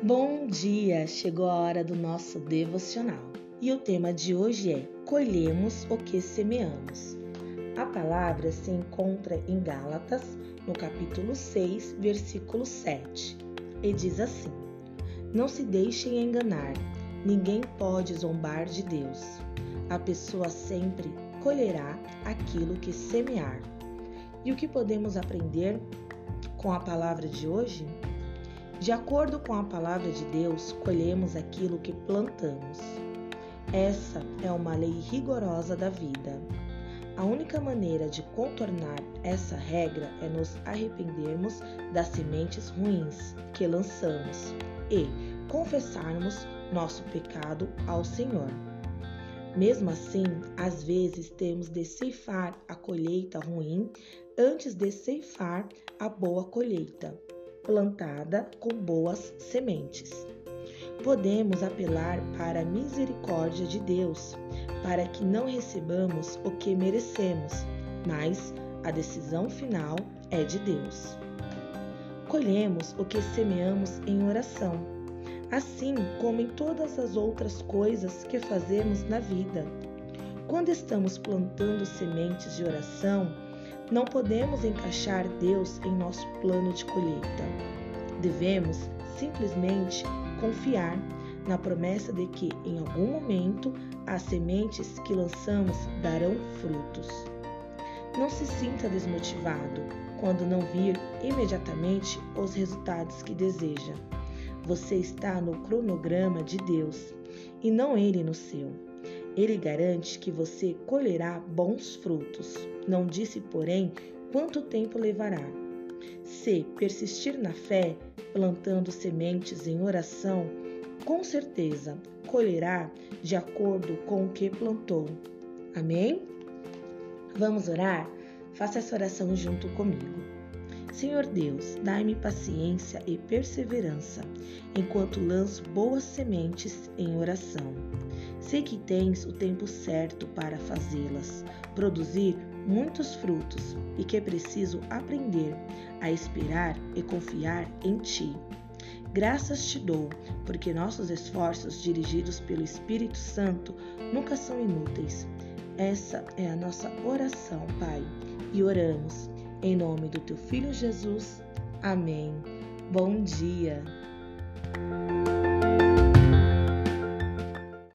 Bom dia! Chegou a hora do nosso devocional e o tema de hoje é Colhemos o que semeamos. A palavra se encontra em Gálatas, no capítulo 6, versículo 7, e diz assim: Não se deixem enganar, ninguém pode zombar de Deus. A pessoa sempre colherá aquilo que semear. E o que podemos aprender com a palavra de hoje? De acordo com a palavra de Deus, colhemos aquilo que plantamos. Essa é uma lei rigorosa da vida. A única maneira de contornar essa regra é nos arrependermos das sementes ruins que lançamos e confessarmos nosso pecado ao Senhor. Mesmo assim, às vezes temos de ceifar a colheita ruim antes de ceifar a boa colheita plantada com boas sementes. Podemos apelar para a misericórdia de Deus, para que não recebamos o que merecemos, mas a decisão final é de Deus. Colhemos o que semeamos em oração, assim como em todas as outras coisas que fazemos na vida. Quando estamos plantando sementes de oração, não podemos encaixar Deus em nosso plano de colheita. Devemos simplesmente confiar na promessa de que em algum momento as sementes que lançamos darão frutos. Não se sinta desmotivado quando não vir imediatamente os resultados que deseja. Você está no cronograma de Deus e não ele no seu. Ele garante que você colherá bons frutos. Não disse, porém, quanto tempo levará. Se persistir na fé, plantando sementes em oração, com certeza colherá de acordo com o que plantou. Amém? Vamos orar? Faça essa oração junto comigo. Senhor Deus, dai-me paciência e perseverança enquanto lanço boas sementes em oração. Sei que tens o tempo certo para fazê-las, produzir muitos frutos e que é preciso aprender a esperar e confiar em Ti. Graças te dou, porque nossos esforços dirigidos pelo Espírito Santo nunca são inúteis. Essa é a nossa oração, Pai, e oramos em nome do Teu Filho Jesus. Amém. Bom dia.